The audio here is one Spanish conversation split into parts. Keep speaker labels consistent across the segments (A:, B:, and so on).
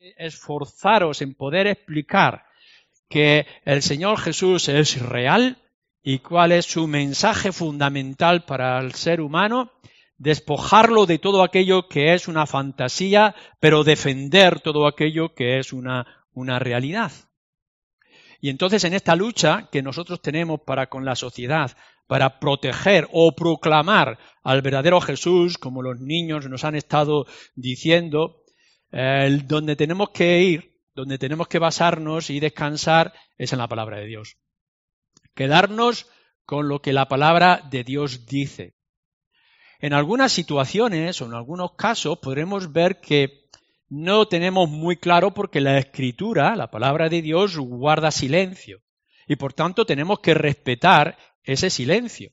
A: esforzaros en poder explicar que el Señor Jesús es real y cuál es su mensaje fundamental para el ser humano, despojarlo de todo aquello que es una fantasía, pero defender todo aquello que es una, una realidad. Y entonces en esta lucha que nosotros tenemos para con la sociedad, para proteger o proclamar al verdadero Jesús, como los niños nos han estado diciendo, donde tenemos que ir, donde tenemos que basarnos y descansar es en la palabra de Dios. Quedarnos con lo que la palabra de Dios dice. En algunas situaciones o en algunos casos podremos ver que no tenemos muy claro porque la escritura, la palabra de Dios, guarda silencio. Y por tanto tenemos que respetar ese silencio.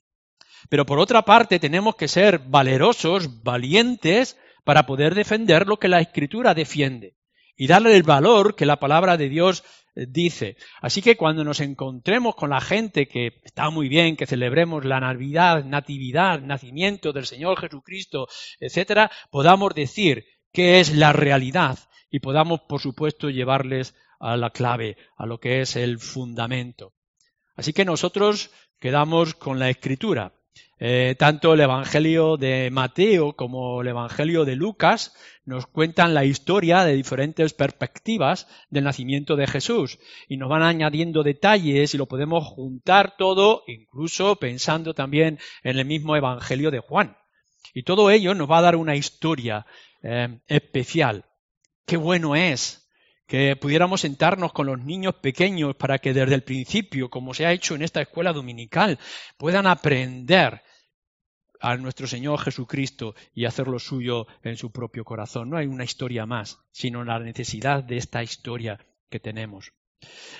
A: Pero por otra parte tenemos que ser valerosos, valientes, para poder defender lo que la escritura defiende y darle el valor que la palabra de Dios eh, dice. Así que cuando nos encontremos con la gente que está muy bien que celebremos la Navidad, Natividad, nacimiento del Señor Jesucristo, etcétera, podamos decir qué es la realidad y podamos, por supuesto, llevarles a la clave, a lo que es el fundamento. Así que nosotros quedamos con la escritura. Eh, tanto el Evangelio de Mateo como el Evangelio de Lucas nos cuentan la historia de diferentes perspectivas del nacimiento de Jesús y nos van añadiendo detalles y lo podemos juntar todo, incluso pensando también en el mismo Evangelio de Juan. Y todo ello nos va a dar una historia eh, especial. Qué bueno es que pudiéramos sentarnos con los niños pequeños para que desde el principio, como se ha hecho en esta escuela dominical, puedan aprender a nuestro Señor Jesucristo y hacerlo suyo en su propio corazón. No hay una historia más, sino la necesidad de esta historia que tenemos.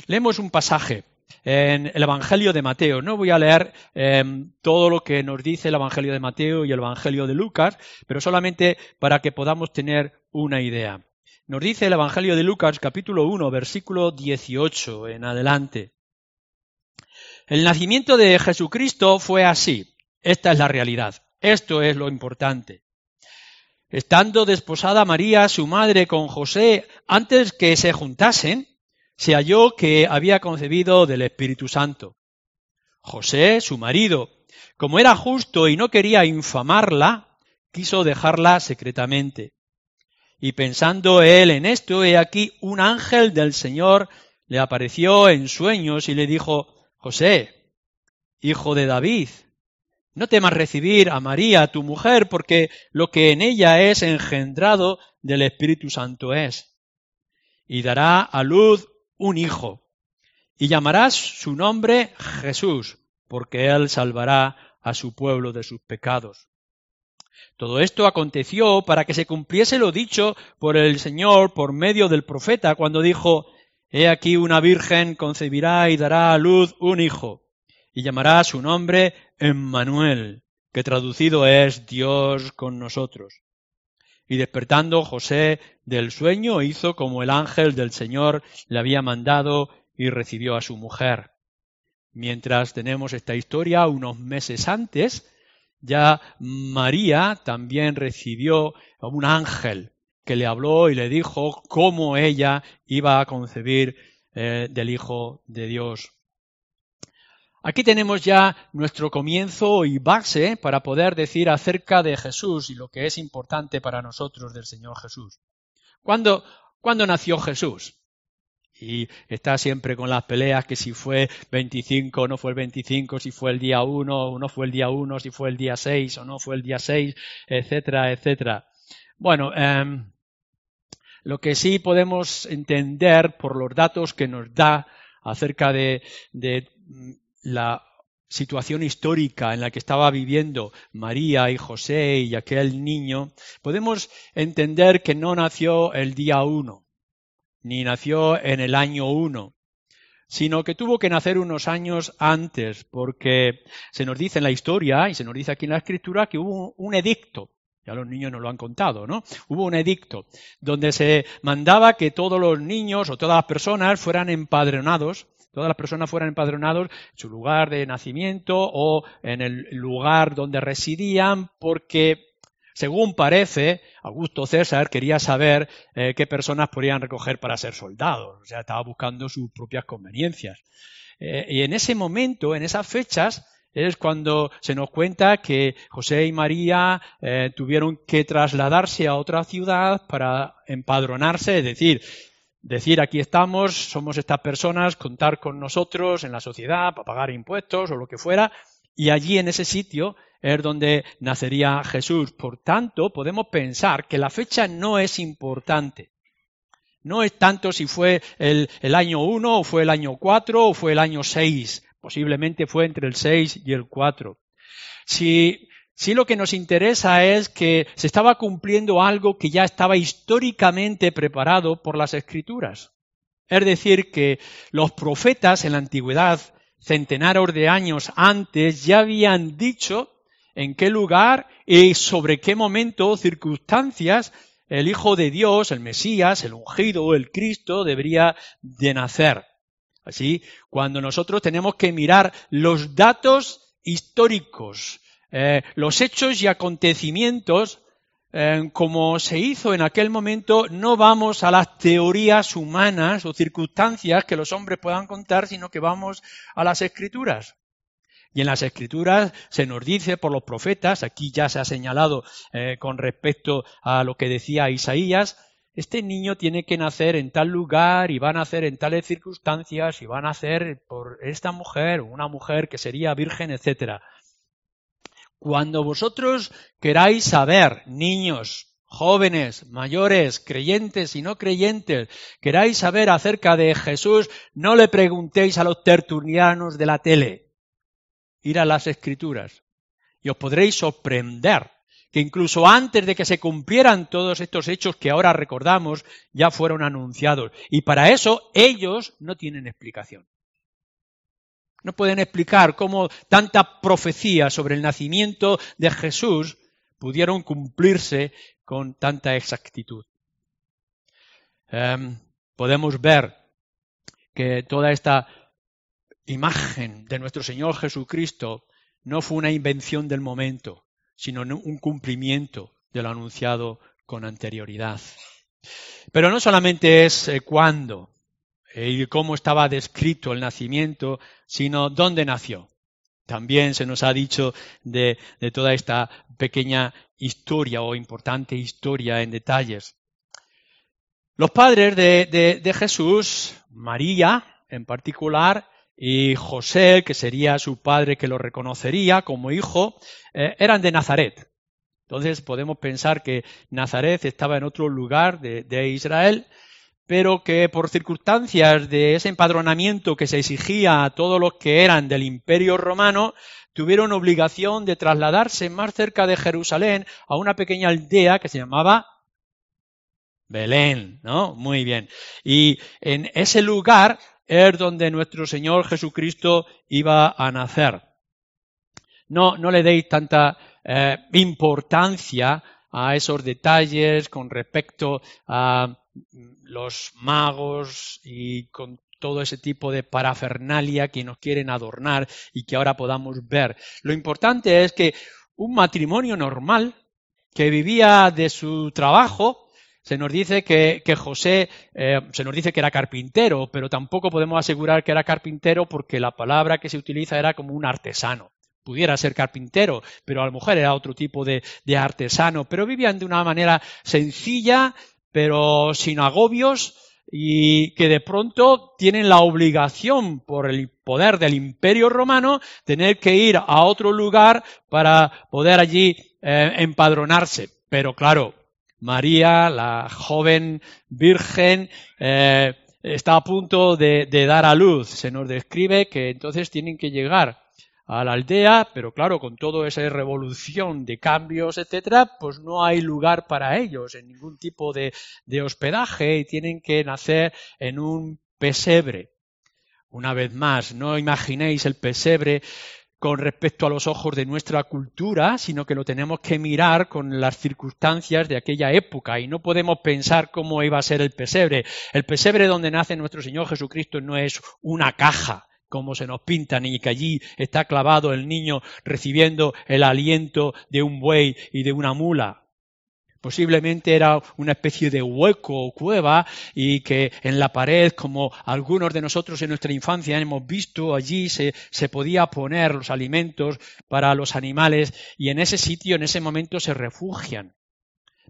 A: Leemos un pasaje en el Evangelio de Mateo. No voy a leer em, todo lo que nos dice el Evangelio de Mateo y el Evangelio de Lucas, pero solamente para que podamos tener una idea. Nos dice el Evangelio de Lucas capítulo 1, versículo 18 en adelante. El nacimiento de Jesucristo fue así. Esta es la realidad. Esto es lo importante. Estando desposada María, su madre, con José, antes que se juntasen, se halló que había concebido del Espíritu Santo. José, su marido, como era justo y no quería infamarla, quiso dejarla secretamente. Y pensando él en esto, he aquí un ángel del Señor le apareció en sueños y le dijo, José, hijo de David, no temas recibir a María, tu mujer, porque lo que en ella es engendrado del Espíritu Santo es. Y dará a luz un hijo, y llamarás su nombre Jesús, porque él salvará a su pueblo de sus pecados. Todo esto aconteció para que se cumpliese lo dicho por el Señor por medio del profeta cuando dijo, He aquí una virgen concebirá y dará a luz un hijo, y llamará su nombre Emmanuel, que traducido es Dios con nosotros. Y despertando José del sueño hizo como el ángel del Señor le había mandado y recibió a su mujer. Mientras tenemos esta historia, unos meses antes, ya María también recibió un ángel que le habló y le dijo cómo ella iba a concebir eh, del Hijo de Dios. Aquí tenemos ya nuestro comienzo y base para poder decir acerca de Jesús y lo que es importante para nosotros del Señor Jesús. ¿Cuándo, ¿cuándo nació Jesús? Y está siempre con las peleas que si fue 25 o no fue el 25, si fue el día 1 o no fue el día 1, si fue el día 6 o no fue el día 6, etcétera, etcétera. Bueno, em, lo que sí podemos entender por los datos que nos da acerca de, de la situación histórica en la que estaba viviendo María y José y aquel niño, podemos entender que no nació el día uno, ni nació en el año uno, sino que tuvo que nacer unos años antes, porque se nos dice en la historia y se nos dice aquí en la escritura que hubo un edicto, ya los niños nos lo han contado, ¿no? Hubo un edicto donde se mandaba que todos los niños o todas las personas fueran empadronados todas las personas fueran empadronados en su lugar de nacimiento o en el lugar donde residían, porque Según parece, Augusto César quería saber eh, qué personas podían recoger para ser soldados, o sea, estaba buscando sus propias conveniencias. Eh, y en ese momento, en esas fechas, es cuando se nos cuenta que José y María eh, tuvieron que trasladarse a otra ciudad para empadronarse, es decir, decir aquí estamos, somos estas personas, contar con nosotros en la sociedad para pagar impuestos o lo que fuera, y allí en ese sitio es donde nacería Jesús. Por tanto, podemos pensar que la fecha no es importante. No es tanto si fue el, año 1 o fue el año 4 o fue el año 6. Posiblemente fue entre el 6 y el 4. Si, si lo que nos interesa es que se estaba cumpliendo algo que ya estaba históricamente preparado por las escrituras. Es decir, que los profetas en la antigüedad, centenares de años antes, ya habían dicho en qué lugar y sobre qué momento o circunstancias el Hijo de Dios, el Mesías, el ungido, el Cristo debería de nacer. Así, cuando nosotros tenemos que mirar los datos históricos, eh, los hechos y acontecimientos, eh, como se hizo en aquel momento, no vamos a las teorías humanas o circunstancias que los hombres puedan contar, sino que vamos a las escrituras. Y en las escrituras se nos dice por los profetas, aquí ya se ha señalado eh, con respecto a lo que decía Isaías, este niño tiene que nacer en tal lugar y va a nacer en tales circunstancias y va a nacer por esta mujer una mujer que sería virgen, etc. Cuando vosotros queráis saber, niños, jóvenes, mayores, creyentes y no creyentes, queráis saber acerca de Jesús, no le preguntéis a los tertulianos de la tele ir a las escrituras y os podréis sorprender que incluso antes de que se cumplieran todos estos hechos que ahora recordamos, ya fueron anunciados. Y para eso ellos no tienen explicación. No pueden explicar cómo tanta profecía sobre el nacimiento de Jesús pudieron cumplirse con tanta exactitud. Em, podemos ver que toda esta imagen de nuestro Señor Jesucristo no fue una invención del momento, sino un cumplimiento de lo anunciado con anterioridad. Pero no solamente es eh, cuándo y cómo estaba descrito el nacimiento, sino dónde nació. También se nos ha dicho de, toda esta pequeña historia o importante historia en detalles. Los padres de, de Jesús, María en particular, y José, que sería su padre que lo reconocería como hijo, eh, eran de Nazaret. Entonces podemos pensar que Nazaret estaba en otro lugar de, Israel, pero que por circunstancias de ese empadronamiento que se exigía a todos los que eran del imperio romano, tuvieron obligación de trasladarse más cerca de Jerusalén a una pequeña aldea que se llamaba Belén, ¿no? Muy bien. Y en ese lugar es donde nuestro Señor Jesucristo iba a nacer. No, no le deis tanta eh, importancia a esos detalles con respecto a los magos y con todo ese tipo de parafernalia que nos quieren adornar y que ahora podamos ver. Lo importante es que un matrimonio normal que vivía de su trabajo, se nos dice que, José, eh, se nos dice que era carpintero, pero tampoco podemos asegurar que era carpintero porque la palabra que se utiliza era como un artesano. Pudiera ser carpintero, pero a lo mejor era otro tipo de artesano, pero vivían de una manera sencilla, pero sin agobios, y que de pronto tienen la obligación por el poder del imperio romano tener que ir a otro lugar para poder allí eh, empadronarse. Pero claro, María, la joven virgen, eh, está a punto de, dar a luz. Se nos describe que entonces tienen que llegar a la aldea, pero claro, con toda esa revolución de cambios, etcétera, pues no hay lugar para ellos en ningún tipo de, de hospedaje y tienen que nacer en un pesebre. Una vez más, no imaginéis el pesebre con respecto a los ojos de nuestra cultura, sino que lo tenemos que mirar con las circunstancias de aquella época y no podemos pensar cómo iba a ser el pesebre. El pesebre donde nace nuestro Señor Jesucristo no es una caja, como se nos pinta, ni que allí está clavado el niño recibiendo el aliento de un buey y de una mula. Posiblemente era una especie de hueco o cueva y que en la pared, como algunos de nosotros en nuestra infancia hemos visto, allí se, se, podía poner los alimentos para los animales y en ese sitio, en ese momento, se refugian.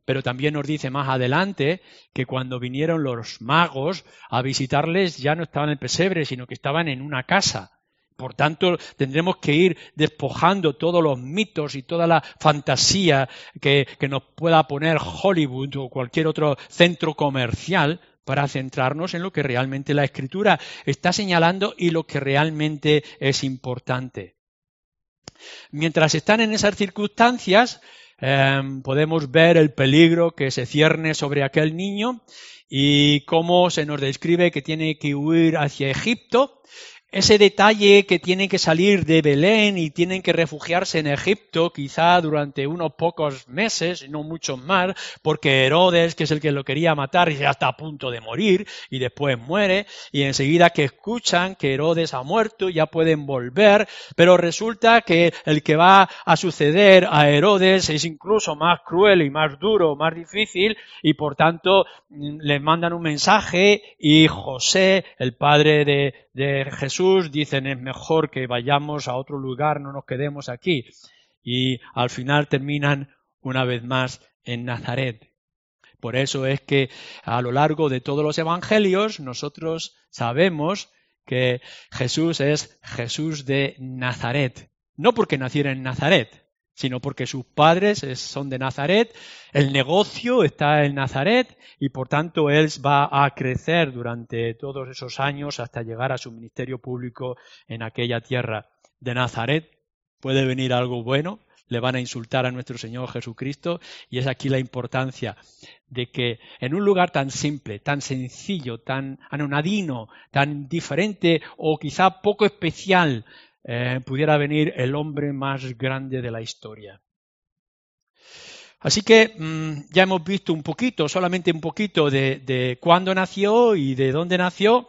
A: Pero también nos dice más adelante que cuando vinieron los magos a visitarles ya no estaban en el pesebre, sino que estaban en una casa. Por tanto, tendremos que ir despojando todos los mitos y toda la fantasía que, nos pueda poner Hollywood o cualquier otro centro comercial para centrarnos en lo que realmente la escritura está señalando y lo que realmente es importante. Mientras están en esas circunstancias, em, podemos ver el peligro que se cierne sobre aquel niño y cómo se nos describe que tiene que huir hacia Egipto ese detalle que tienen que salir de Belén y tienen que refugiarse en Egipto, quizá durante unos pocos meses, no muchos más, porque Herodes, que es el que lo quería matar, ya está a punto de morir y después muere, y enseguida que escuchan que Herodes ha muerto, ya pueden volver, pero resulta que el que va a suceder a Herodes es incluso más cruel y más duro, más difícil, y por tanto mm, le mandan un mensaje y José, el padre de, de Jesús, dicen es mejor que vayamos a otro lugar, no nos quedemos aquí. Y al final terminan una vez más en Nazaret. Por eso es que a lo largo de todos los evangelios nosotros sabemos que Jesús es Jesús de Nazaret. No porque naciera en Nazaret, sino porque sus padres son de Nazaret, el negocio está en Nazaret y por tanto él va a crecer durante todos esos años hasta llegar a su ministerio público en aquella tierra de Nazaret. Puede venir algo bueno, le van a insultar a nuestro Señor Jesucristo y es aquí la importancia de que en un lugar tan simple, tan sencillo, tan anonadino, tan diferente o quizá poco especial eh, pudiera venir el hombre más grande de la historia. Así que mm, ya hemos visto un poquito, solamente un poquito de, cuándo nació y de dónde nació.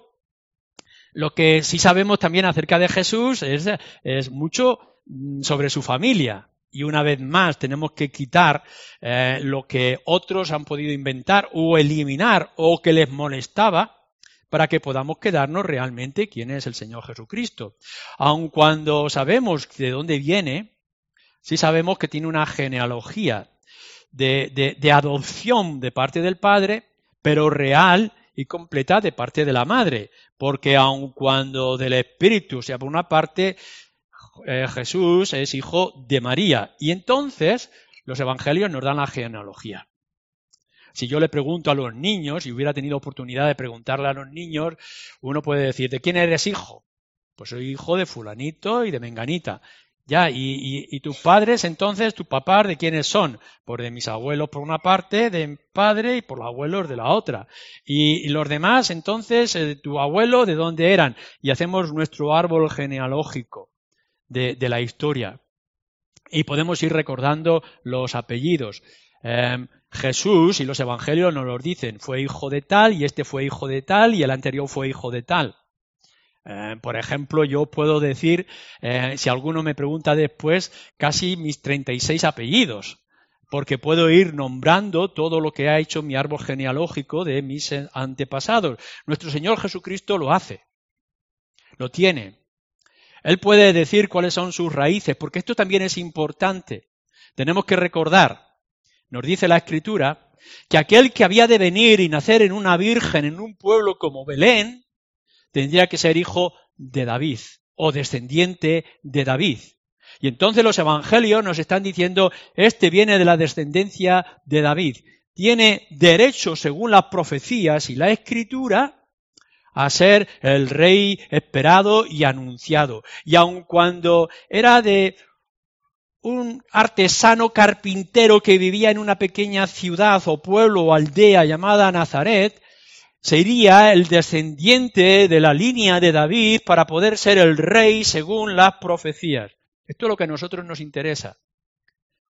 A: Lo que sí sabemos también acerca de Jesús es, es mucho mm, sobre su familia. Y una vez más tenemos que quitar eh, lo que otros han podido inventar o eliminar o que les molestaba para que podamos quedarnos realmente quién es el Señor Jesucristo. Aun cuando sabemos de dónde viene, sí sabemos que tiene una genealogía de, adopción de parte del Padre, pero real y completa de parte de la Madre, porque aun cuando del Espíritu sea por una parte, eh, Jesús es hijo de María. Y entonces los evangelios nos dan la genealogía. Si yo le pregunto a los niños, y hubiera tenido oportunidad de preguntarle a los niños, uno puede decir, ¿de quién eres hijo? Pues soy hijo de fulanito y de menganita. Ya, y, tus padres, entonces, tus papás, ¿de quiénes son? Pues de mis abuelos por una parte, de mi padre y por los abuelos de la otra. Y, los demás, entonces, eh, tu abuelo, ¿de dónde eran? Y hacemos nuestro árbol genealógico de, la historia. Y podemos ir recordando los apellidos. Em, Jesús y los evangelios nos lo dicen, fue hijo de tal y este fue hijo de tal y el anterior fue hijo de tal. Eh, por ejemplo, yo puedo decir, eh, si alguno me pregunta después, casi mis 36 apellidos, porque puedo ir nombrando todo lo que ha hecho mi árbol genealógico de mis antepasados. Nuestro Señor Jesucristo lo hace, lo tiene. Él puede decir cuáles son sus raíces, porque esto también es importante. Tenemos que recordar nos dice la Escritura que aquel que había de venir y nacer en una virgen en un pueblo como Belén, tendría que ser hijo de David o descendiente de David. Y entonces los evangelios nos están diciendo, este viene de la descendencia de David. Tiene derecho, según las profecías y la escritura, a ser el rey esperado y anunciado. Y aun cuando era de un artesano carpintero que vivía en una pequeña ciudad o pueblo o aldea llamada Nazaret, sería el descendiente de la línea de David para poder ser el rey según las profecías. Esto es lo que a nosotros nos interesa,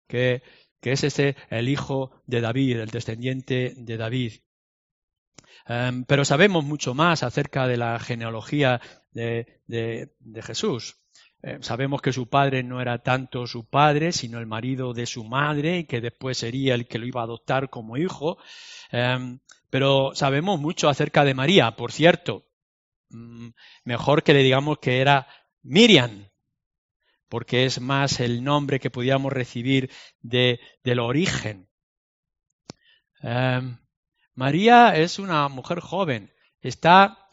A: que, es ese el hijo de David, el descendiente de David. Em, pero sabemos mucho más acerca de la genealogía de Jesús. Eh, sabemos que su padre no era tanto su padre, sino el marido de su madre, y que después sería el que lo iba a adoptar como hijo. Em, pero sabemos mucho acerca de María, por cierto. Mm, mejor que le digamos que era Miriam, porque es más el nombre que podíamos recibir de, del origen. Em, María es una mujer joven, está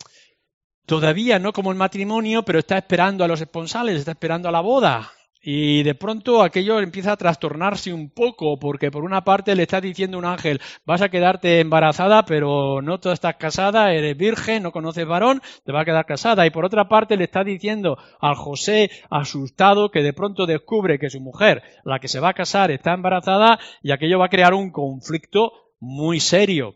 A: todavía no como el matrimonio, pero está esperando a los esponsales, está esperando a la boda. Y de pronto aquello empieza a trastornarse un poco, porque por una parte le está diciendo un ángel, vas a quedarte embarazada, pero no tú estás casada, eres virgen, no conoces varón, te va a quedar casada. Y por otra parte le está diciendo al José, asustado, que de pronto descubre que su mujer, la que se va a casar, está embarazada, y aquello va a crear un conflicto muy serio.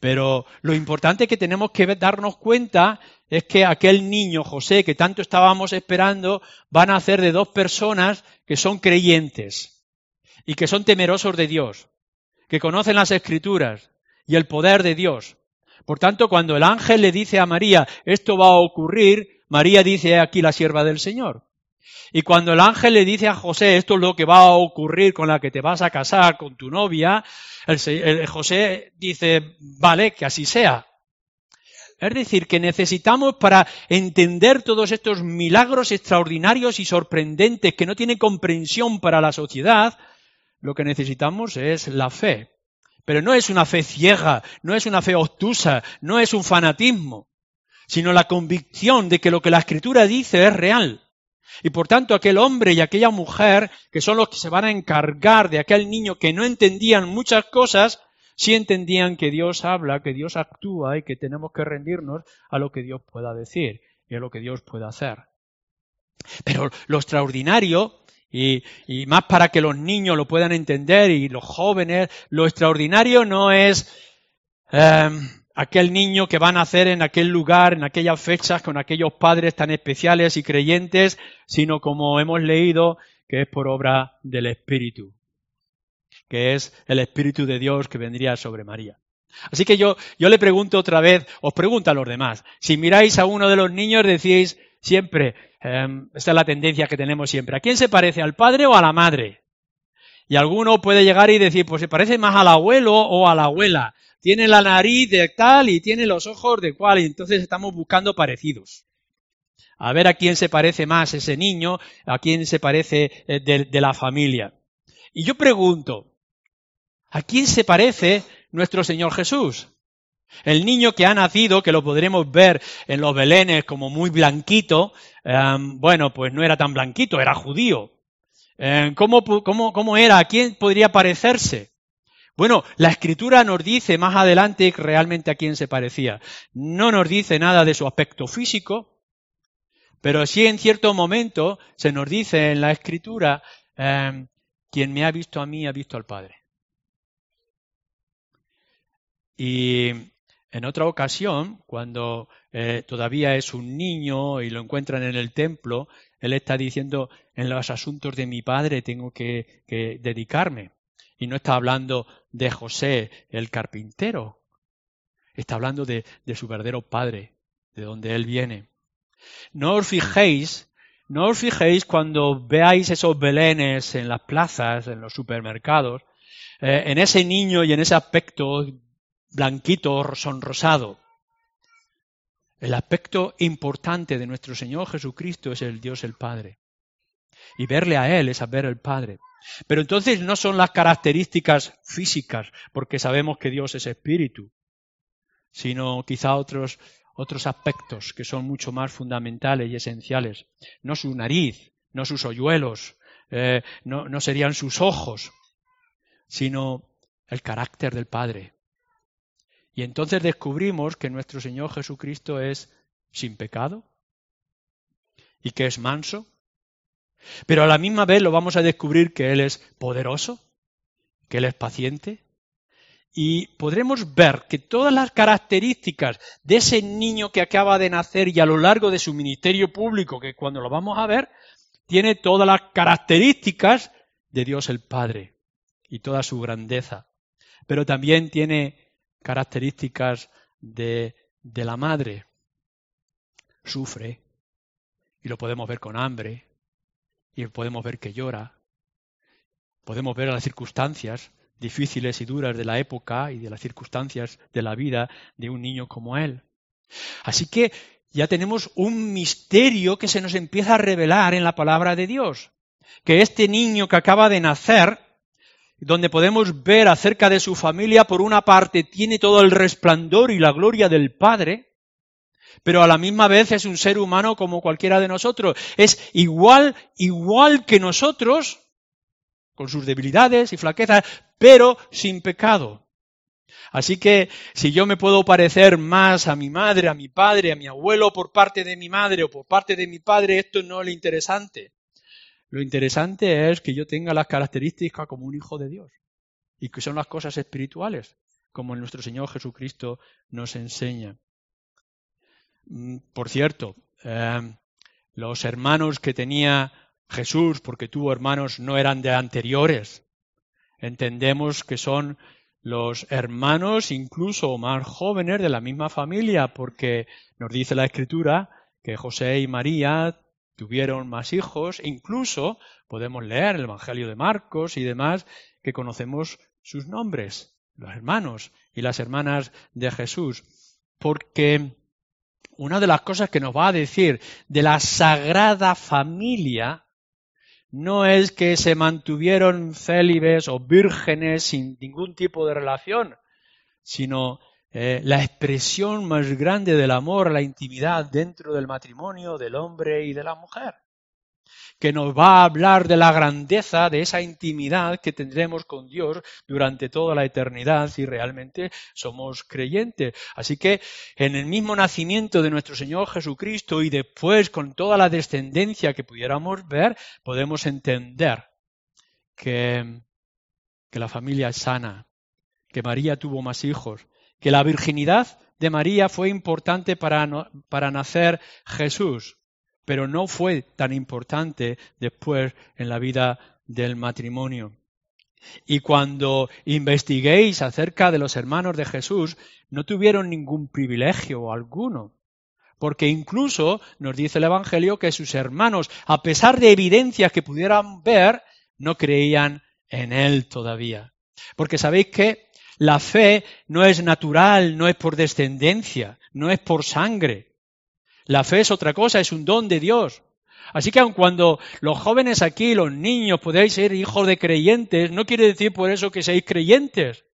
A: Pero lo importante que tenemos que darnos cuenta es que aquel niño José que tanto estábamos esperando va a nacer de dos personas que son creyentes y que son temerosos de Dios, que conocen las escrituras y el poder de Dios. Por tanto, cuando el ángel le dice a María, esto va a ocurrir, María dice aquí la sierva del Señor. Y cuando el ángel le dice a José, esto es lo que va a ocurrir con la que te vas a casar, con tu novia, José dice, vale, que así sea. Es decir, que necesitamos para entender todos estos milagros extraordinarios y sorprendentes que no tienen comprensión para la sociedad, lo que necesitamos es la fe. Pero no es una fe ciega, no es una fe obtusa, no es un fanatismo, sino la convicción de que lo que la Escritura dice es real. Y por tanto aquel hombre y aquella mujer, que son los que se van a encargar de aquel niño que no entendían muchas cosas, sí entendían que Dios habla, que Dios actúa y que tenemos que rendirnos a lo que Dios pueda decir y a lo que Dios pueda hacer. Pero lo extraordinario, y, más para que los niños lo puedan entender y los jóvenes, lo extraordinario no es em, aquel niño que va a nacer en aquel lugar, en aquellas fechas, con aquellos padres tan especiales y creyentes, sino como hemos leído, que es por obra del Espíritu, que es el Espíritu de Dios que vendría sobre María. Así que yo, yo le pregunto otra vez, os pregunto a los demás, si miráis a uno de los niños decís siempre, em, esta es la tendencia que tenemos siempre, ¿a quién se parece, al padre o a la madre? Y alguno puede llegar y decir, pues se parece más al abuelo o a la abuela tiene la nariz de tal y tiene los ojos de cual, y entonces estamos buscando parecidos. A ver a quién se parece más ese niño, a quién se parece eh, de, de la familia. Y yo pregunto, ¿a quién se parece nuestro Señor Jesús? El niño que ha nacido, que lo podremos ver en los belenes como muy blanquito, em, bueno, pues no era tan blanquito, era judío. Em, ¿cómo, cómo, ¿Cómo era? ¿A quién podría parecerse? Bueno, la escritura nos dice más adelante realmente a quién se parecía. No nos dice nada de su aspecto físico, pero sí en cierto momento se nos dice en la escritura, em, quien me ha visto a mí ha visto al Padre. Y en otra ocasión, cuando eh, todavía es un niño y lo encuentran en el templo, él está diciendo, en los asuntos de mi Padre tengo que dedicarme. Y no está hablando de José el carpintero, está hablando de, su verdadero padre, de donde él viene. No os fijéis, no os fijéis cuando veáis esos belenes en las plazas, en los supermercados, eh, en ese niño y en ese aspecto blanquito, sonrosado. El aspecto importante de nuestro Señor Jesucristo es el Dios el Padre. Y verle a Él es a ver al Padre. Pero entonces no son las características físicas, porque sabemos que Dios es espíritu, sino quizá otros, otros aspectos que son mucho más fundamentales y esenciales. No su nariz, no sus hoyuelos, eh, no, no serían sus ojos, sino el carácter del Padre. Y entonces descubrimos que nuestro Señor Jesucristo es sin pecado y que es manso pero a la misma vez lo vamos a descubrir que Él es poderoso, que Él es paciente. Y podremos ver que todas las características de ese niño que acaba de nacer y a lo largo de su ministerio público, que cuando lo vamos a ver, tiene todas las características de Dios el Padre y toda su grandeza. Pero también tiene características de, de la madre. Sufre, Y lo podemos ver con hambre, y podemos ver que llora, podemos ver las circunstancias difíciles y duras de la época y de las circunstancias de la vida de un niño como él. Así que ya tenemos un misterio que se nos empieza a revelar en la palabra de Dios, que este niño que acaba de nacer, donde podemos ver acerca de su familia, por una parte tiene todo el resplandor y la gloria del Padre, pero a la misma vez es un ser humano como cualquiera de nosotros. Es igual, igual que nosotros, con sus debilidades y flaquezas, pero sin pecado. Así que si yo me puedo parecer más a mi madre, a mi padre, a mi abuelo por parte de mi madre o por parte de mi padre, esto no es lo interesante. Lo interesante es que yo tenga las características como un hijo de Dios y que son las cosas espirituales, como nuestro Señor Jesucristo nos enseña. Mm, por cierto, eh, los hermanos que tenía Jesús, porque tuvo hermanos, no eran de anteriores. Entendemos que son los hermanos incluso más jóvenes de la misma familia, porque nos dice la Escritura que José y María tuvieron más hijos, incluso podemos leer el Evangelio de Marcos y demás, que conocemos sus nombres, los hermanos y las hermanas de Jesús, porque una de las cosas que nos va a decir de la sagrada familia no es que se mantuvieron célibes o vírgenes sin ningún tipo de relación, sino eh, la expresión más grande del amor, la intimidad dentro del matrimonio del hombre y de la mujer que nos va a hablar de la grandeza de esa intimidad que tendremos con Dios durante toda la eternidad si realmente somos creyentes. Así que en el mismo nacimiento de nuestro Señor Jesucristo y después con toda la descendencia que pudiéramos ver, podemos entender que, que la familia es sana, que María tuvo más hijos, que la virginidad de María fue importante para, para nacer Jesús pero no fue tan importante después en la vida del matrimonio. Y cuando investiguéis acerca de los hermanos de Jesús, no tuvieron ningún privilegio alguno. Porque incluso nos dice el Evangelio que sus hermanos, a pesar de evidencias que pudieran ver, no creían en Él todavía. Porque sabéis que la fe no es natural, no es por descendencia, no es por sangre. La fe es otra cosa, es un don de Dios. Así que aun cuando los jóvenes aquí, los niños, podéis ser hijos de creyentes, no quiere decir por eso que seáis creyentes.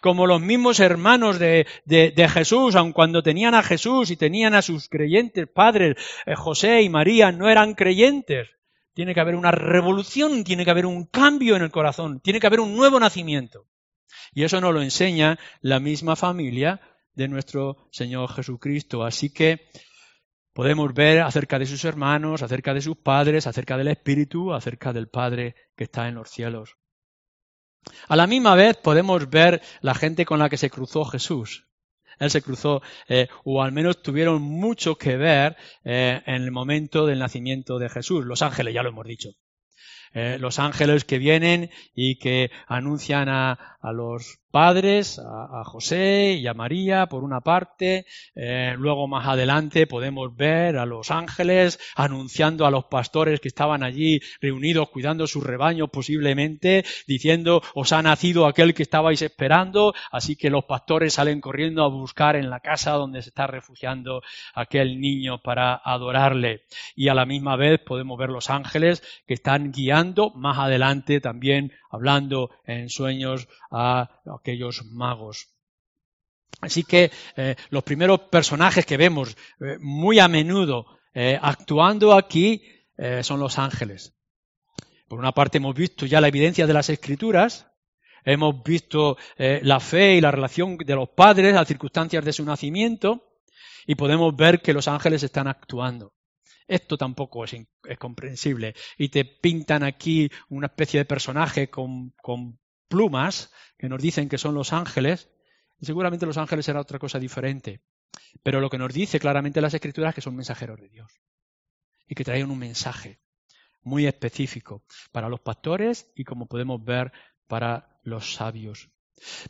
A: Como los mismos hermanos de, de, Jesús, aun cuando tenían a Jesús y tenían a sus creyentes padres, eh, José y María, no eran creyentes. Tiene que haber una revolución, tiene que haber un cambio en el corazón, tiene que haber un nuevo nacimiento. Y eso nos lo enseña la misma familia de nuestro Señor Jesucristo. Así que podemos ver acerca de sus hermanos, acerca de sus padres, acerca del Espíritu, acerca del Padre que está en los cielos. A la misma vez podemos ver la gente con la que se cruzó Jesús. Él se cruzó, eh, o al menos tuvieron mucho que ver eh, en el momento del nacimiento de Jesús. Los ángeles, ya lo hemos dicho. Eh, los ángeles que vienen y que anuncian a, a los padres, a, José y a María, por una parte. Eh, luego más adelante podemos ver a los ángeles anunciando a los pastores que estaban allí reunidos cuidando sus rebaños posiblemente, diciendo, os ha nacido aquel que estabais esperando, así que los pastores salen corriendo a buscar en la casa donde se está refugiando aquel niño para adorarle. Y a la misma vez podemos ver los ángeles que están guiando más adelante también hablando en sueños a aquellos magos. Así que eh, los primeros personajes que vemos eh, muy a menudo eh, actuando aquí son los ángeles. Por una parte hemos visto ya la evidencia de las escrituras, hemos visto la fe y la relación de los padres, las circunstancias de su nacimiento, y podemos ver que los ángeles están actuando. Esto tampoco es, comprensible. Y te pintan aquí una especie de personaje con, con plumas que nos dicen que son los ángeles. Y seguramente los ángeles será otra cosa diferente. Pero lo que nos dice claramente las escrituras es que son mensajeros de Dios. Y que traen un mensaje muy específico para los pastores y como podemos ver para los sabios.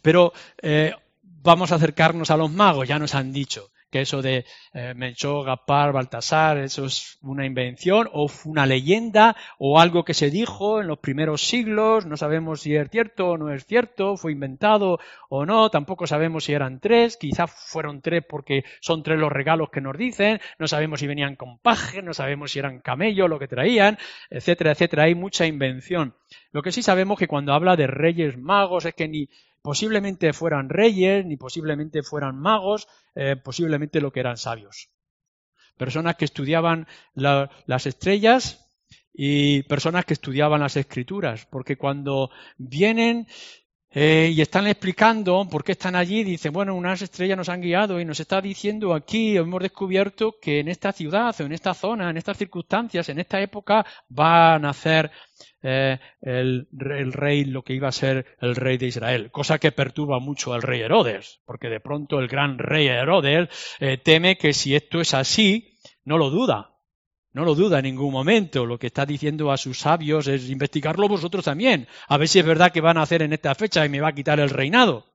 A: Pero eh, vamos a acercarnos a los magos, ya nos han dicho que eso de eh, Melchor, Gaspar, Baltasar, eso es una invención o una leyenda o algo que se dijo en los primeros siglos, no sabemos si es cierto o no es cierto, fue inventado o no, tampoco sabemos si eran tres, quizás fueron tres porque son tres los regalos que nos dicen, no sabemos si venían con paje, no sabemos si eran camello lo que traían, etcétera, etcétera, hay mucha invención. Lo que sí sabemos que cuando habla de reyes magos es que ni posiblemente fueran reyes, ni posiblemente fueran magos, eh, posiblemente lo que eran sabios. Personas que estudiaban las estrellas y personas que estudiaban las escrituras, porque cuando vienen eh, y están explicando por qué están allí, dicen, bueno, unas estrellas nos han guiado y nos está diciendo aquí, hemos descubierto que en esta ciudad o en esta zona, en estas circunstancias, en esta época, va a nacer eh, el, rey, lo que iba a ser el rey de Israel, cosa que perturba mucho al rey Herodes, porque de pronto el gran rey Herodes eh, teme que si esto es así, no lo duda, no lo duda en ningún momento. Lo que está diciendo a sus sabios es investigarlo vosotros también. A ver si es verdad que van a hacer en esta fecha y me va a quitar el reinado.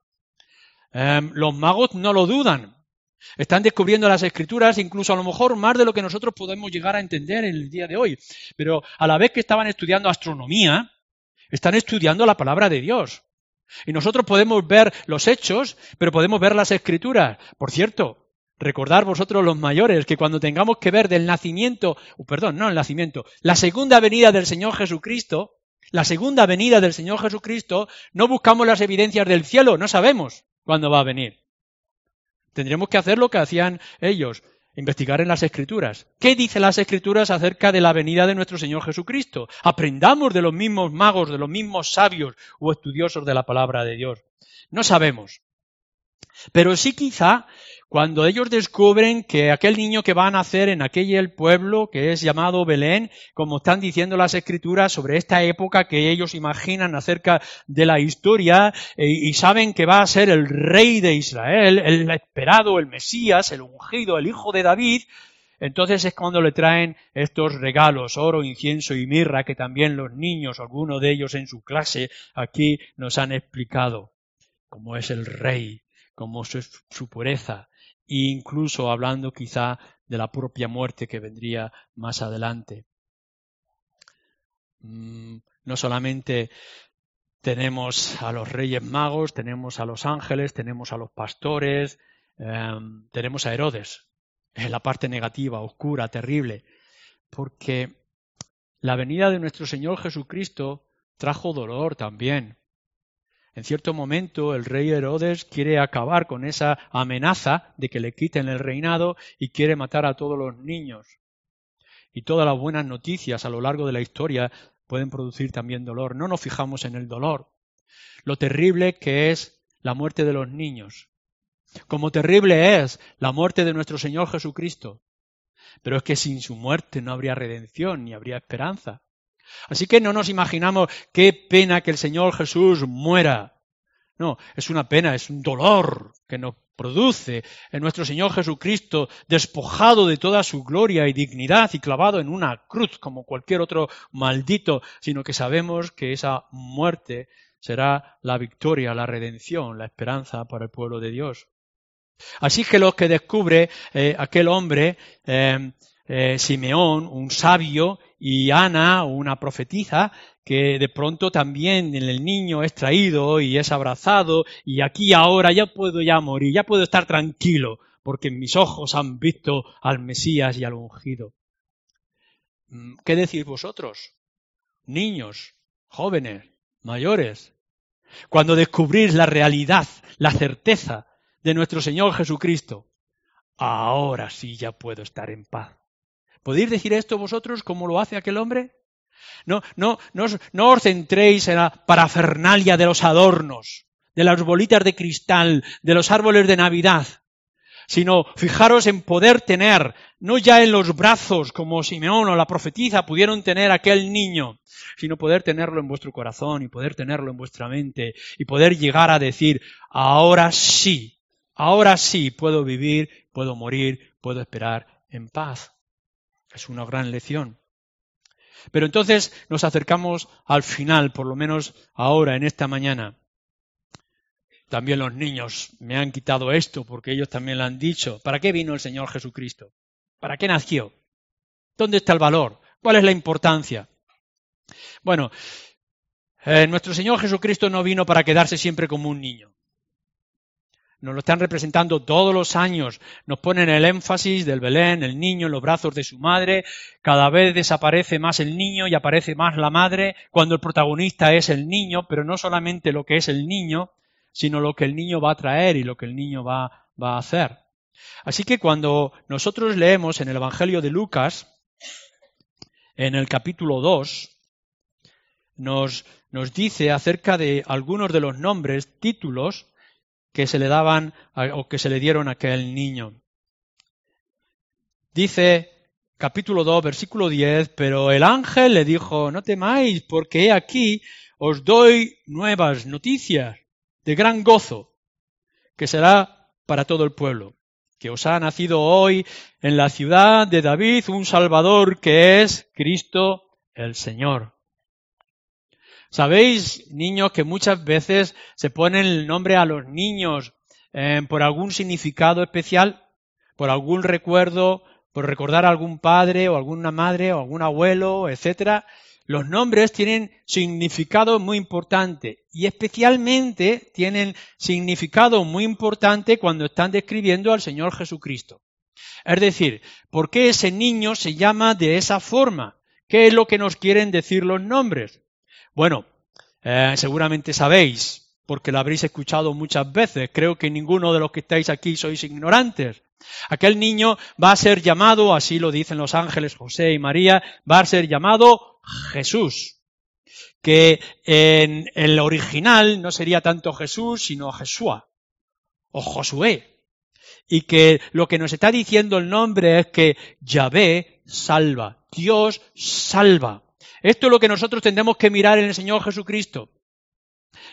A: Em, los magos no lo dudan. Están descubriendo las escrituras, incluso a lo mejor más de lo que nosotros podemos llegar a entender en el día de hoy. Pero a la vez que estaban estudiando astronomía, están estudiando la palabra de Dios. Y nosotros podemos ver los hechos, pero podemos ver las escrituras. Por cierto, Recordar vosotros los mayores que cuando tengamos que ver del nacimiento, perdón, no el nacimiento, la segunda venida del Señor Jesucristo, la segunda venida del Señor Jesucristo, no buscamos las evidencias del cielo, no sabemos cuándo va a venir. Tendremos que hacer lo que hacían ellos, investigar en las Escrituras. ¿Qué dicen las Escrituras acerca de la venida de nuestro Señor Jesucristo? Aprendamos de los mismos magos, de los mismos sabios o estudiosos de la palabra de Dios. No sabemos. Pero sí quizá cuando ellos descubren que aquel niño que va a nacer en aquel pueblo que es llamado Belén, como están diciendo las escrituras sobre esta época que ellos imaginan acerca de la historia eh, y saben que va a ser el rey de Israel, el esperado, el Mesías, el ungido, el hijo de David, entonces es cuando le traen estos regalos, oro, incienso y mirra, que también los niños, algunos de ellos en su clase, aquí nos han explicado, cómo es el rey, cómo es su pureza, incluso hablando quizá de la propia muerte que vendría más adelante. Mm, no solamente tenemos a los reyes magos, tenemos a los ángeles, tenemos a los pastores, em, tenemos a Herodes, en la parte negativa, oscura, terrible, porque la venida de nuestro Señor Jesucristo trajo dolor también. En cierto momento el rey Herodes quiere acabar con esa amenaza de que le quiten el reinado y quiere matar a todos los niños. Y todas las buenas noticias a lo largo de la historia pueden producir también dolor. No nos fijamos en el dolor. Lo terrible que es la muerte de los niños. Como terrible es la muerte de nuestro Señor Jesucristo. Pero es que sin su muerte no habría redención ni habría esperanza. Así que no nos imaginamos qué pena que el Señor Jesús muera. No, es una pena, es un dolor que nos produce en nuestro Señor Jesucristo, despojado de toda su gloria y dignidad y clavado en una cruz como cualquier otro maldito, sino que sabemos que esa muerte será la victoria, la redención, la esperanza para el pueblo de Dios. Así que lo que descubre eh, aquel hombre, eh, eh, Simeón, un sabio, y Ana, una profetisa, que de pronto también el niño es traído y es abrazado y aquí ahora ya puedo ya morir, ya puedo estar tranquilo porque mis ojos han visto al Mesías y al ungido. Mm, ¿Qué decís vosotros? Niños, jóvenes, mayores. Cuando descubrís la realidad, la certeza de nuestro Señor Jesucristo, ahora sí ya puedo estar en paz. ¿Podéis decir esto vosotros como lo hace aquel hombre? No, no, no, no os centréis en la parafernalia de los adornos, de las bolitas de cristal, de los árboles de Navidad, sino fijaros en poder tener, no ya en los brazos como Simeón o la profetisa pudieron tener aquel niño, sino poder tenerlo en vuestro corazón y poder tenerlo en vuestra mente y poder llegar a decir, ahora sí, ahora sí puedo vivir, puedo morir, puedo esperar en paz. Es una gran lección. Pero entonces nos acercamos al final, por lo menos ahora, en esta mañana. también los niños me han quitado esto porque ellos también lo han dicho. ¿Para qué vino el Señor Jesucristo? ¿Para qué nació? ¿Dónde está el valor? ¿Cuál es la importancia? Bueno, eh, nuestro Señor Jesucristo no vino para quedarse siempre como un niño. Nos lo están representando todos los años. Nos ponen el énfasis del Belén, el niño en los brazos de su madre. Cada vez desaparece más el niño y aparece más la madre cuando el protagonista es el niño, pero no solamente lo que es el niño, sino lo que el niño va a traer y lo que el niño va, a hacer. Así que cuando nosotros leemos en el Evangelio de Lucas, en el capítulo 2, nos, nos dice acerca de algunos de los nombres, títulos que se le daban o que se le dieron a aquel niño. Dice capítulo 2, versículo 10, pero el ángel le dijo, no temáis, porque aquí os doy nuevas noticias de gran gozo, que será para todo el pueblo, que os ha nacido hoy en la ciudad de David un Salvador que es Cristo el Señor. Sabéis, niños, que muchas veces se pone el nombre a los niños eh, por algún significado especial, por algún recuerdo, por recordar a algún padre o alguna madre o algún abuelo, etcétera. Los nombres tienen significado muy importante y especialmente tienen significado muy importante cuando están describiendo al Señor Jesucristo. Es decir, ¿por qué ese niño se llama de esa forma? ¿Qué es lo que nos quieren decir los nombres? Bueno, eh, seguramente sabéis, porque lo habréis escuchado muchas veces. Creo que ninguno de los que estáis aquí sois ignorantes. Aquel niño va a ser llamado, así lo dicen los ángeles José y María, va a ser llamado Jesús, que en el original no sería tanto Jesús, sino Jesúa o Josué. Y que lo que nos está diciendo el nombre es que Yahvé salva, Dios salva. Esto es lo que nosotros tendremos que mirar en el Señor Jesucristo.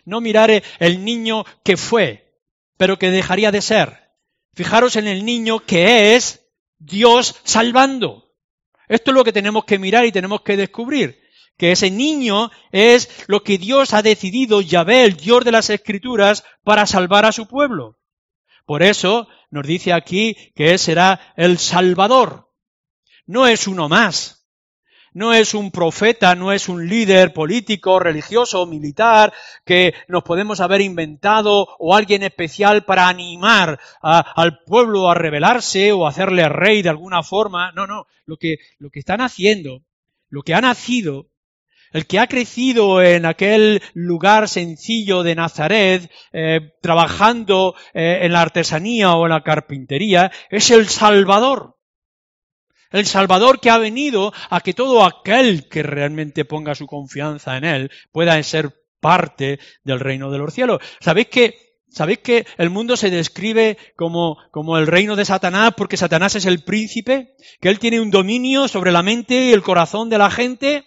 A: No mirar el niño que fue, pero que dejaría de ser. Fijaros en el niño que es Dios salvando. Esto es lo que tenemos que mirar y tenemos que descubrir. Que ese niño es lo que Dios ha decidido, Yahvé, el Dios de las Escrituras, para salvar a su pueblo. Por eso nos dice aquí que Él será el Salvador. No es uno más no es un profeta, no es un líder político, religioso, militar, que nos podemos haber inventado o alguien especial para animar al pueblo a rebelarse o hacerle rey de alguna forma. No, no, lo que, lo que están haciendo, lo que ha nacido, el que ha crecido en aquel lugar sencillo de Nazaret, eh, trabajando eh, en la artesanía o en la carpintería, es el Salvador. El Salvador que ha venido a que todo aquel que realmente ponga su confianza en Él pueda ser parte del reino de los cielos. ¿Sabéis que ¿Sabéis que el mundo se describe como, como, el reino de Satanás porque Satanás es el príncipe? ¿Que él tiene un dominio sobre la mente y el corazón de la gente?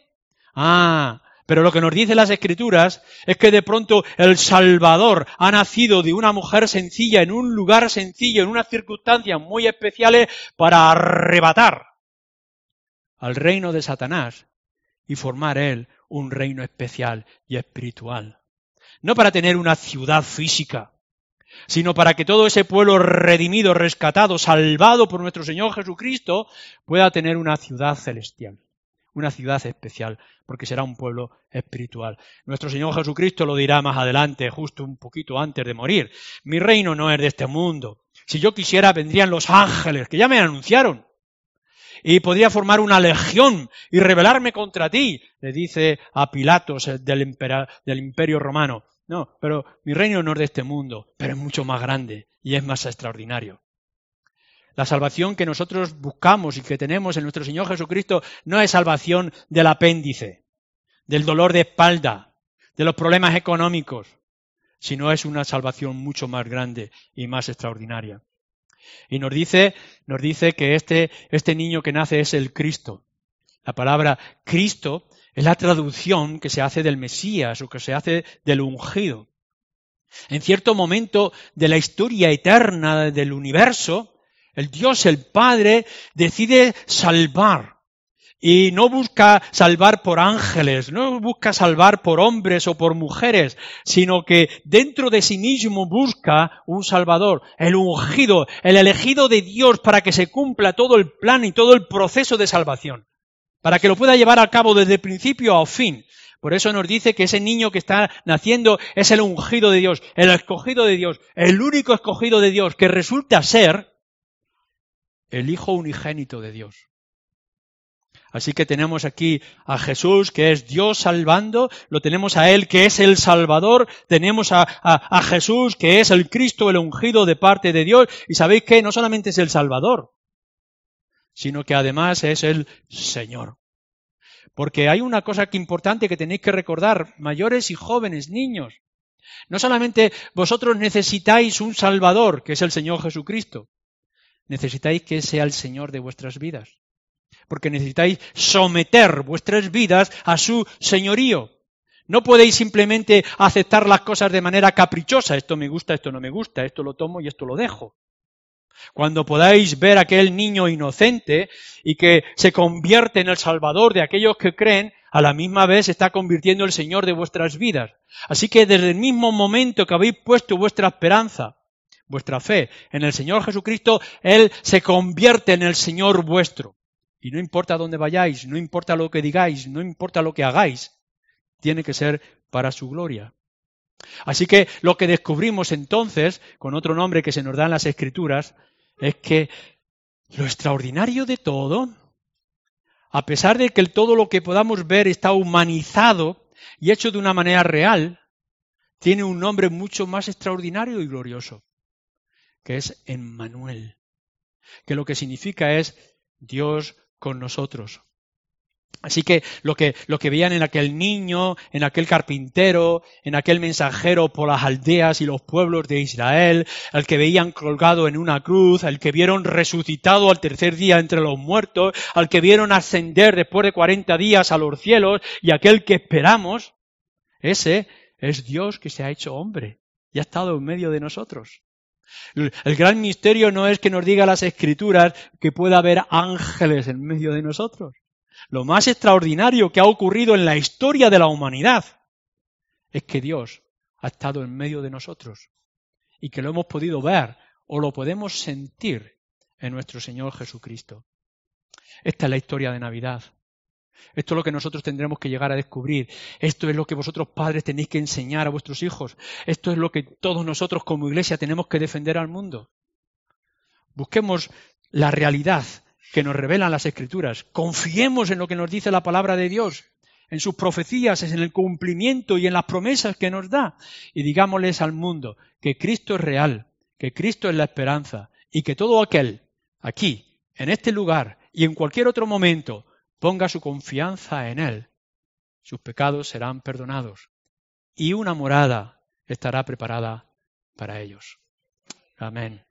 A: Ah, pero lo que nos dicen las escrituras es que de pronto el Salvador ha nacido de una mujer sencilla en un lugar sencillo, en unas circunstancias muy especiales para arrebatar al reino de Satanás y formar él un reino especial y espiritual. No para tener una ciudad física, sino para que todo ese pueblo redimido, rescatado, salvado por nuestro Señor Jesucristo, pueda tener una ciudad celestial, una ciudad especial, porque será un pueblo espiritual. Nuestro Señor Jesucristo lo dirá más adelante, justo un poquito antes de morir. Mi reino no es de este mundo. Si yo quisiera, vendrían los ángeles, que ya me anunciaron y podría formar una legión y rebelarme contra ti, le dice a Pilatos del, del imperio romano. No, pero mi reino no es de este mundo, pero es mucho más grande y es más extraordinario. La salvación que nosotros buscamos y que tenemos en nuestro Señor Jesucristo no es salvación del apéndice, del dolor de espalda, de los problemas económicos, sino es una salvación mucho más grande y más extraordinaria. Y nos dice, nos dice que este, este niño que nace es el Cristo. La palabra Cristo es la traducción que se hace del Mesías o que se hace del ungido. En cierto momento de la historia eterna del universo, el Dios, el Padre, decide salvar y no busca salvar por ángeles, no busca salvar por hombres o por mujeres, sino que dentro de sí mismo busca un Salvador, el ungido, el elegido de Dios para que se cumpla todo el plan y todo el proceso de salvación, para que lo pueda llevar a cabo desde principio a fin. Por eso nos dice que ese niño que está naciendo es el ungido de Dios, el escogido de Dios, el único escogido de Dios, que resulta ser el Hijo unigénito de Dios. Así que tenemos aquí a Jesús, que es Dios salvando, lo tenemos a Él, que es el Salvador, tenemos a, a, Jesús, que es el Cristo, el ungido de parte de Dios, y sabéis que no solamente es el Salvador, sino que además es el Señor. Porque hay una cosa que importante que tenéis que recordar, mayores y jóvenes, niños. No solamente vosotros necesitáis un Salvador, que es el Señor Jesucristo, necesitáis que sea el Señor de vuestras vidas porque necesitáis someter vuestras vidas a su señorío. No podéis simplemente aceptar las cosas de manera caprichosa, esto me gusta, esto no me gusta, esto lo tomo y esto lo dejo. Cuando podáis ver a aquel niño inocente y que se convierte en el Salvador de aquellos que creen, a la misma vez está convirtiendo el Señor de vuestras vidas. Así que desde el mismo momento que habéis puesto vuestra esperanza, vuestra fe en el Señor Jesucristo, Él se convierte en el Señor vuestro. Y no importa dónde vayáis, no importa lo que digáis, no importa lo que hagáis, tiene que ser para su gloria. Así que lo que descubrimos entonces, con otro nombre que se nos da en las Escrituras, es que lo extraordinario de todo, a pesar de que todo lo que podamos ver está humanizado y hecho de una manera real, tiene un nombre mucho más extraordinario y glorioso, que es Emmanuel, que lo que significa es Dios con nosotros. Así que lo, que lo que veían en aquel niño, en aquel carpintero, en aquel mensajero por las aldeas y los pueblos de Israel, al que veían colgado en una cruz, al que vieron resucitado al tercer día entre los muertos, al que vieron ascender después de cuarenta días a los cielos y aquel que esperamos, ese es Dios que se ha hecho hombre y ha estado en medio de nosotros. El gran misterio no es que nos diga las escrituras que pueda haber ángeles en medio de nosotros. Lo más extraordinario que ha ocurrido en la historia de la humanidad es que Dios ha estado en medio de nosotros y que lo hemos podido ver o lo podemos sentir en nuestro Señor Jesucristo. Esta es la historia de Navidad. Esto es lo que nosotros tendremos que llegar a descubrir. Esto es lo que vosotros padres tenéis que enseñar a vuestros hijos. Esto es lo que todos nosotros como iglesia tenemos que defender al mundo. Busquemos la realidad que nos revelan las escrituras. Confiemos en lo que nos dice la palabra de Dios, en sus profecías, en el cumplimiento y en las promesas que nos da. Y digámosles al mundo que Cristo es real, que Cristo es la esperanza y que todo aquel aquí, en este lugar y en cualquier otro momento, ponga su confianza en Él, sus pecados serán perdonados y una morada estará preparada para ellos. Amén.